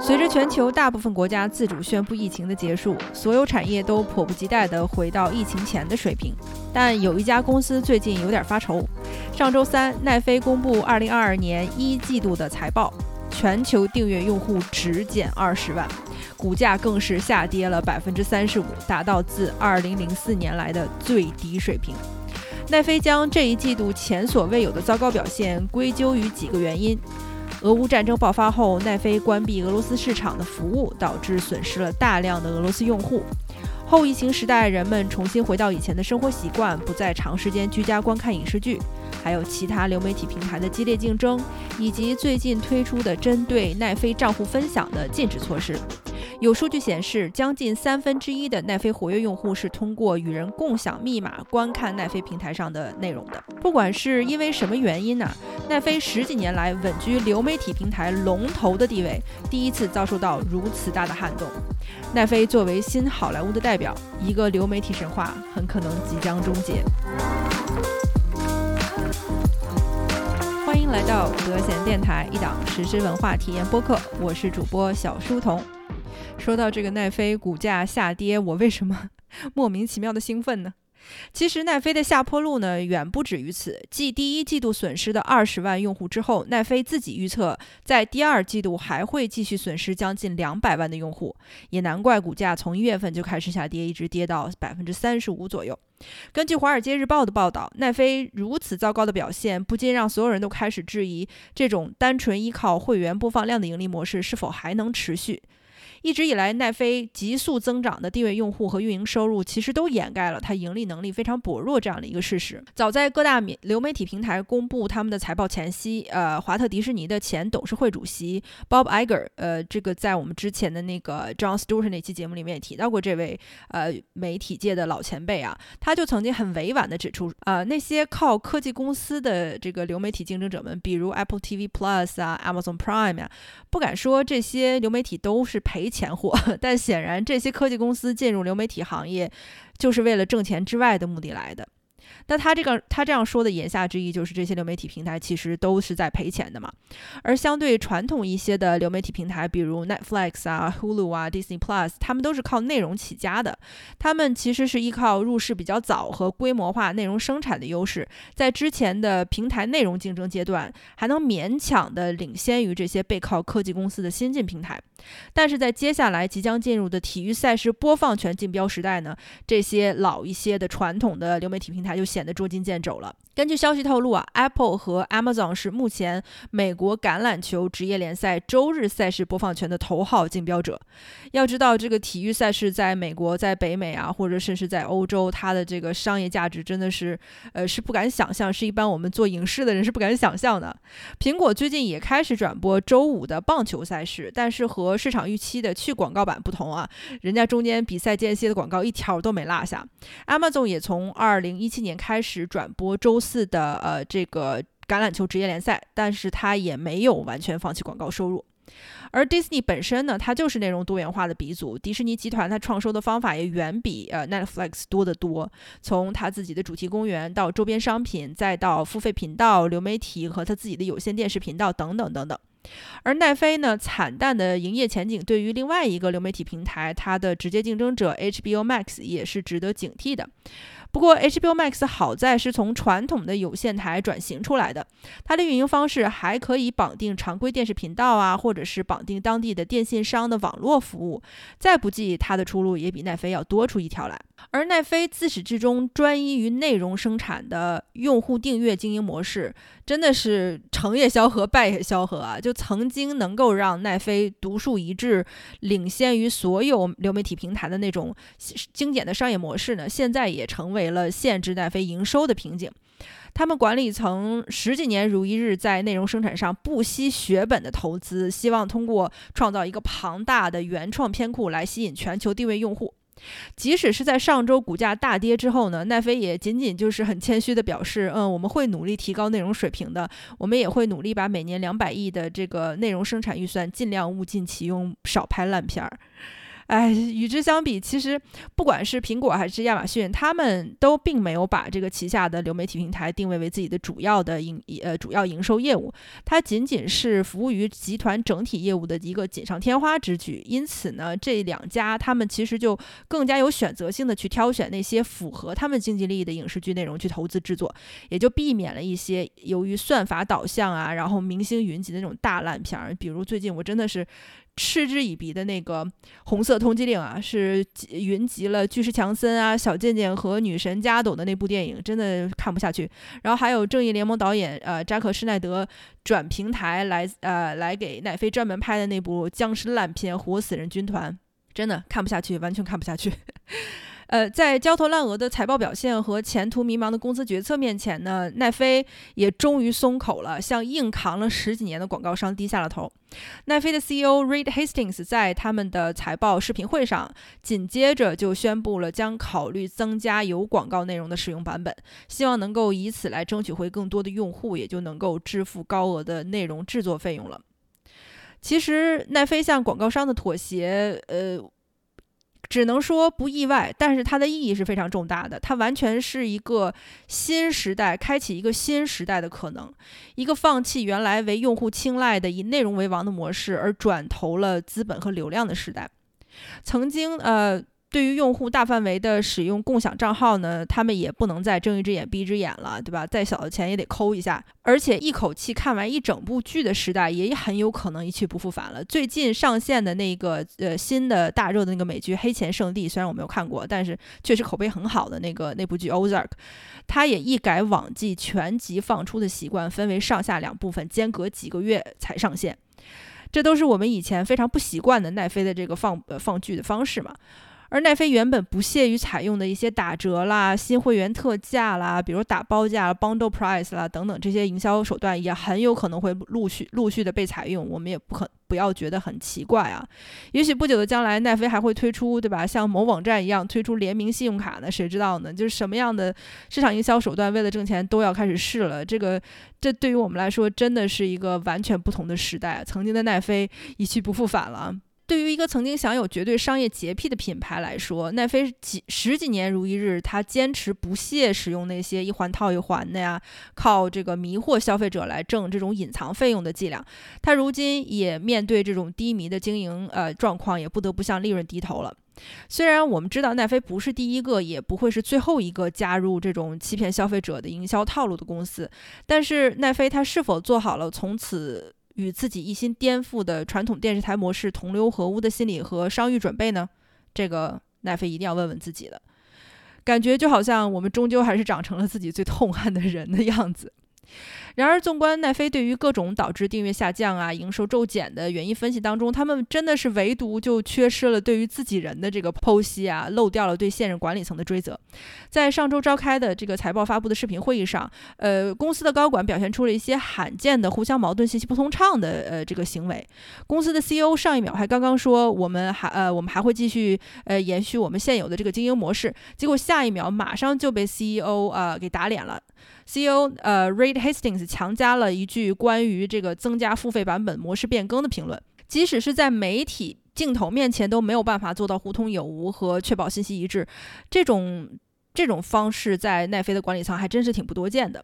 随着全球大部分国家自主宣布疫情的结束，所有产业都迫不及待地回到疫情前的水平。但有一家公司最近有点发愁。上周三，奈飞公布2022年一季度的财报，全球订阅用户只减20万，股价更是下跌了35%，达到自2004年来的最低水平。奈飞将这一季度前所未有的糟糕表现归咎于几个原因。俄乌战争爆发后，奈飞关闭俄罗斯市场的服务，导致损失了大量的俄罗斯用户。后疫情时代，人们重新回到以前的生活习惯，不再长时间居家观看影视剧，还有其他流媒体平台的激烈竞争，以及最近推出的针对奈飞账户分享的禁止措施。有数据显示，将近三分之一的奈飞活跃用户是通过与人共享密码观看奈飞平台上的内容的。不管是因为什么原因呢，奈飞十几年来稳居流媒体平台龙头的地位，第一次遭受到如此大的撼动。奈飞作为新好莱坞的代表，一个流媒体神话很可能即将终结。欢迎来到德贤电台，一档实时文化体验播客，我是主播小书童。说到这个奈飞股价下跌，我为什么 莫名其妙的兴奋呢？其实奈飞的下坡路呢，远不止于此。继第一季度损失的二十万用户之后，奈飞自己预测，在第二季度还会继续损失将近两百万的用户，也难怪股价从一月份就开始下跌，一直跌到百分之三十五左右。根据《华尔街日报》的报道，奈飞如此糟糕的表现，不禁让所有人都开始质疑，这种单纯依靠会员播放量的盈利模式是否还能持续。一直以来，奈飞急速增长的订阅用户和运营收入，其实都掩盖了它盈利能力非常薄弱这样的一个事实。早在各大流媒体平台公布他们的财报前夕，呃，华特迪士尼的前董事会主席 Bob Iger，呃，这个在我们之前的那个 John Stewart 那期节目里面也提到过这位呃媒体界的老前辈啊，他就曾经很委婉地指出，呃，那些靠科技公司的这个流媒体竞争者们，比如 Apple TV Plus 啊、Amazon Prime 呀，不敢说这些流媒体都是赔。钱货，但显然这些科技公司进入流媒体行业，就是为了挣钱之外的目的来的。那他这个他这样说的言下之意就是这些流媒体平台其实都是在赔钱的嘛。而相对传统一些的流媒体平台，比如 Netflix 啊、Hulu 啊、Disney Plus，他们都是靠内容起家的。他们其实是依靠入市比较早和规模化内容生产的优势，在之前的平台内容竞争阶段，还能勉强的领先于这些背靠科技公司的新晋平台。但是在接下来即将进入的体育赛事播放权竞标时代呢，这些老一些的传统的流媒体平台它就显得捉襟见肘了。根据消息透露啊，Apple 和 Amazon 是目前美国橄榄球职业联赛周日赛事播放权的头号竞标者。要知道，这个体育赛事在美国、在北美啊，或者甚至在欧洲，它的这个商业价值真的是，呃，是不敢想象，是一般我们做影视的人是不敢想象的。苹果最近也开始转播周五的棒球赛事，但是和市场预期的去广告版不同啊，人家中间比赛间歇的广告一条都没落下。Amazon 也从2017年开始转播周。四的呃这个橄榄球职业联赛，但是他也没有完全放弃广告收入。而 Disney 本身呢，它就是内容多元化的鼻祖。迪士尼集团它创收的方法也远比呃 Netflix 多得多。从它自己的主题公园到周边商品，再到付费频道、流媒体和它自己的有线电视频道等等等等。而奈飞呢，惨淡的营业前景对于另外一个流媒体平台，它的直接竞争者 HBO Max 也是值得警惕的。不过，HBO Max 好在是从传统的有线台转型出来的，它的运营方式还可以绑定常规电视频道啊，或者是绑定当地的电信商的网络服务。再不济，它的出路也比奈飞要多出一条来。而奈飞自始至终专一于内容生产的用户订阅经营模式，真的是成也萧何，败也萧何啊！就曾经能够让奈飞独树一帜，领先于所有流媒体平台的那种经典的商业模式呢，现在也成为了限制奈飞营收的瓶颈。他们管理层十几年如一日在内容生产上不惜血本的投资，希望通过创造一个庞大的原创片库来吸引全球定位用户。即使是在上周股价大跌之后呢，奈飞也仅仅就是很谦虚的表示，嗯，我们会努力提高内容水平的，我们也会努力把每年两百亿的这个内容生产预算尽量物尽其用，少拍烂片儿。哎，与之相比，其实不管是苹果还是亚马逊，他们都并没有把这个旗下的流媒体平台定位为自己的主要的营呃主要营收业务，它仅仅是服务于集团整体业务的一个锦上添花之举。因此呢，这两家他们其实就更加有选择性的去挑选那些符合他们经济利益的影视剧内容去投资制作，也就避免了一些由于算法导向啊，然后明星云集的那种大烂片儿。比如最近我真的是。嗤之以鼻的那个《红色通缉令》啊，是云集了巨石强森啊、小贱贱和女神加斗的那部电影，真的看不下去。然后还有《正义联盟》导演呃扎克施奈德转平台来呃来给奈飞专门拍的那部僵尸烂片《活死人军团》，真的看不下去，完全看不下去。呃，在焦头烂额的财报表现和前途迷茫的公司决策面前呢，奈飞也终于松口了，向硬扛了十几年的广告商低下了头。奈飞的 CEO Reed Hastings 在他们的财报视频会上，紧接着就宣布了将考虑增加有广告内容的使用版本，希望能够以此来争取回更多的用户，也就能够支付高额的内容制作费用了。其实，奈飞向广告商的妥协，呃。只能说不意外，但是它的意义是非常重大的。它完全是一个新时代，开启一个新时代的可能，一个放弃原来为用户青睐的以内容为王的模式，而转投了资本和流量的时代。曾经，呃。对于用户大范围的使用共享账号呢，他们也不能再睁一只眼闭一只眼了，对吧？再小的钱也得抠一下。而且一口气看完一整部剧的时代，也很有可能一去不复返了。最近上线的那个呃新的大热的那个美剧《黑钱胜地》，虽然我没有看过，但是确实口碑很好的那个那部剧《Ozark》，它也一改往季全集放出的习惯，分为上下两部分，间隔几个月才上线。这都是我们以前非常不习惯的奈飞的这个放呃放剧的方式嘛。而奈飞原本不屑于采用的一些打折啦、新会员特价啦，比如打包价、bundle price 啦等等这些营销手段，也很有可能会陆续陆续的被采用。我们也不可不要觉得很奇怪啊。也许不久的将来，奈飞还会推出，对吧？像某网站一样推出联名信用卡呢？谁知道呢？就是什么样的市场营销手段，为了挣钱都要开始试了。这个，这对于我们来说，真的是一个完全不同的时代。曾经的奈飞一去不复返了。对于一个曾经享有绝对商业洁癖的品牌来说，奈飞几十几年如一日，他坚持不懈使用那些一环套一环的呀，靠这个迷惑消费者来挣这种隐藏费用的伎俩。他如今也面对这种低迷的经营呃状况，也不得不向利润低头了。虽然我们知道奈飞不是第一个，也不会是最后一个加入这种欺骗消费者的营销套路的公司，但是奈飞它是否做好了从此？与自己一心颠覆的传统电视台模式同流合污的心理和商誉准备呢？这个奈飞一定要问问自己的。感觉就好像我们终究还是长成了自己最痛恨的人的样子。然而，纵观奈飞对于各种导致订阅下降啊、营收骤减的原因分析当中，他们真的是唯独就缺失了对于自己人的这个剖析啊，漏掉了对现任管理层的追责。在上周召开的这个财报发布的视频会议上，呃，公司的高管表现出了一些罕见的互相矛盾、信息不通畅的呃这个行为。公司的 CEO 上一秒还刚刚说我们还呃我们还会继续呃延续我们现有的这个经营模式，结果下一秒马上就被 CEO 呃给打脸了。CEO 呃，Reed Hastings 强加了一句关于这个增加付费版本模式变更的评论，即使是在媒体镜头面前都没有办法做到互通有无和确保信息一致，这种这种方式在奈飞的管理层还真是挺不多见的。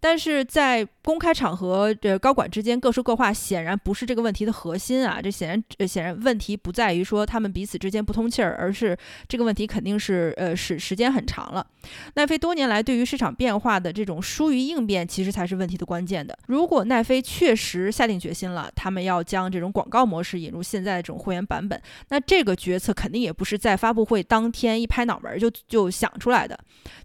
但是在公开场合，这高管之间各说各话，显然不是这个问题的核心啊！这显然，显然问题不在于说他们彼此之间不通气儿，而是这个问题肯定是，呃，时时间很长了。奈飞多年来对于市场变化的这种疏于应变，其实才是问题的关键的。如果奈飞确实下定决心了，他们要将这种广告模式引入现在的这种会员版本，那这个决策肯定也不是在发布会当天一拍脑门就就想出来的。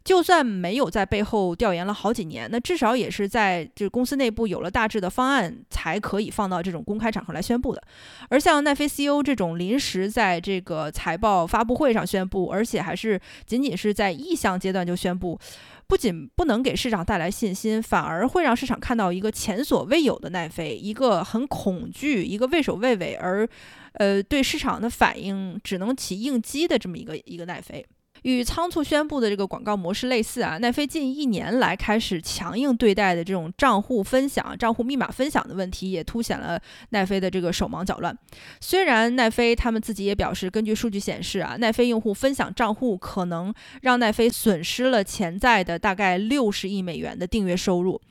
就算没有在背后调研了好几年，那至少。少也是在就是公司内部有了大致的方案，才可以放到这种公开场合来宣布的。而像奈飞 CEO 这种临时在这个财报发布会上宣布，而且还是仅仅是在意向阶段就宣布，不仅不能给市场带来信心，反而会让市场看到一个前所未有的奈飞，一个很恐惧、一个畏首畏尾，而呃对市场的反应只能起应激的这么一个一个奈飞。与仓促宣布的这个广告模式类似啊，奈飞近一年来开始强硬对待的这种账户分享、账户密码分享的问题，也凸显了奈飞的这个手忙脚乱。虽然奈飞他们自己也表示，根据数据显示啊，奈飞用户分享账户可能让奈飞损失了潜在的大概六十亿美元的订阅收入，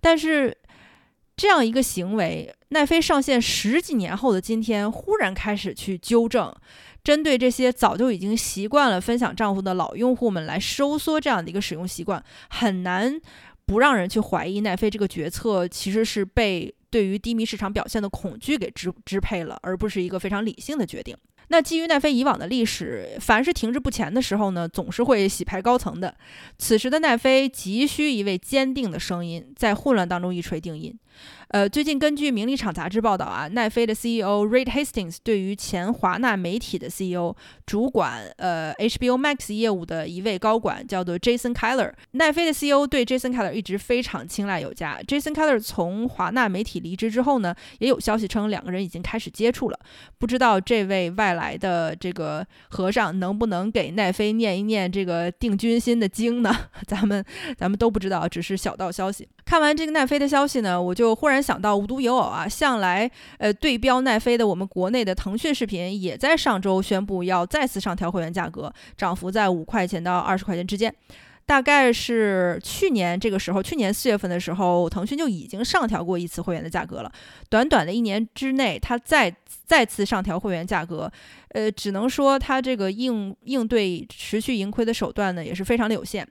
但是这样一个行为，奈飞上线十几年后的今天，忽然开始去纠正。针对这些早就已经习惯了分享账户的老用户们来收缩这样的一个使用习惯，很难不让人去怀疑奈飞这个决策其实是被对于低迷市场表现的恐惧给支支配了，而不是一个非常理性的决定。那基于奈飞以往的历史，凡是停滞不前的时候呢，总是会洗牌高层的。此时的奈飞急需一位坚定的声音，在混乱当中一锤定音。呃，最近根据《名利场》杂志报道啊，奈飞的 CEO Reed Hastings 对于前华纳媒体的 CEO 主管呃 HBO Max 业务的一位高管叫做 Jason Keller，奈飞的 CEO 对 Jason Keller 一直非常青睐有加。Jason Keller 从华纳媒体离职之后呢，也有消息称两个人已经开始接触了。不知道这位外来的这个和尚能不能给奈飞念一念这个定军心的经呢？咱们咱们都不知道，只是小道消息。看完这个奈飞的消息呢，我就就忽然想到无独有偶啊，向来呃对标奈飞的我们国内的腾讯视频，也在上周宣布要再次上调会员价格，涨幅在五块钱到二十块钱之间。大概是去年这个时候，去年四月份的时候，腾讯就已经上调过一次会员的价格了。短短的一年之内，它再再次上调会员价格，呃，只能说它这个应应对持续盈亏的手段呢，也是非常的有限。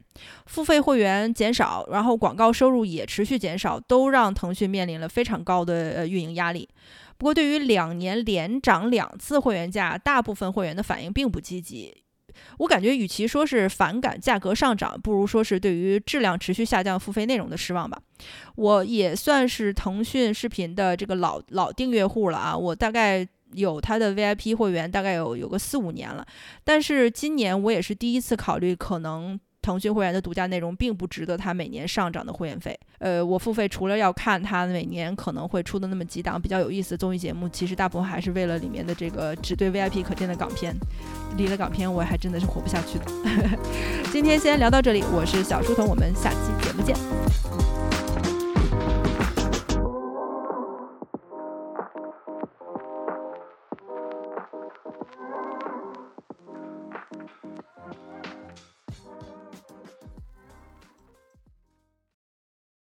付费会员减少，然后广告收入也持续减少，都让腾讯面临了非常高的呃运营压力。不过，对于两年连涨两次会员价，大部分会员的反应并不积极。我感觉，与其说是反感价格上涨，不如说是对于质量持续下降付费内容的失望吧。我也算是腾讯视频的这个老老订阅户了啊，我大概有他的 VIP 会员，大概有有个四五年了。但是今年我也是第一次考虑，可能。腾讯会员的独家内容并不值得它每年上涨的会员费。呃，我付费除了要看它每年可能会出的那么几档比较有意思的综艺节目，其实大部分还是为了里面的这个只对 VIP 可见的港片。离了港片，我还真的是活不下去的。今天先聊到这里，我是小书童，我们下期节目见。